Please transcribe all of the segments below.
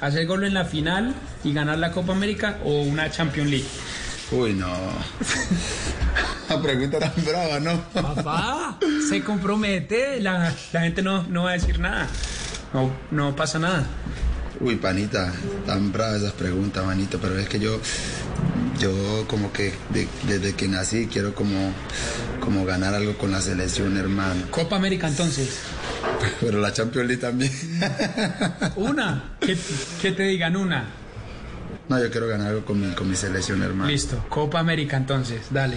Hacer gol en la final y ganar la Copa América o una Champions League. Uy, no. La pregunta tan brava, ¿no? Papá, se compromete, la, la gente no, no va a decir nada. No, no pasa nada. Uy, panita, tan bravas esas preguntas, manito, pero es que yo, yo como que de- desde que nací quiero como, como ganar algo con la selección, hermano. Copa América entonces. Pero la Champions League también. Una, que, que te digan una. No, yo quiero ganar algo con mi, con mi selección, hermano. Listo, Copa América entonces, dale.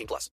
18 plus.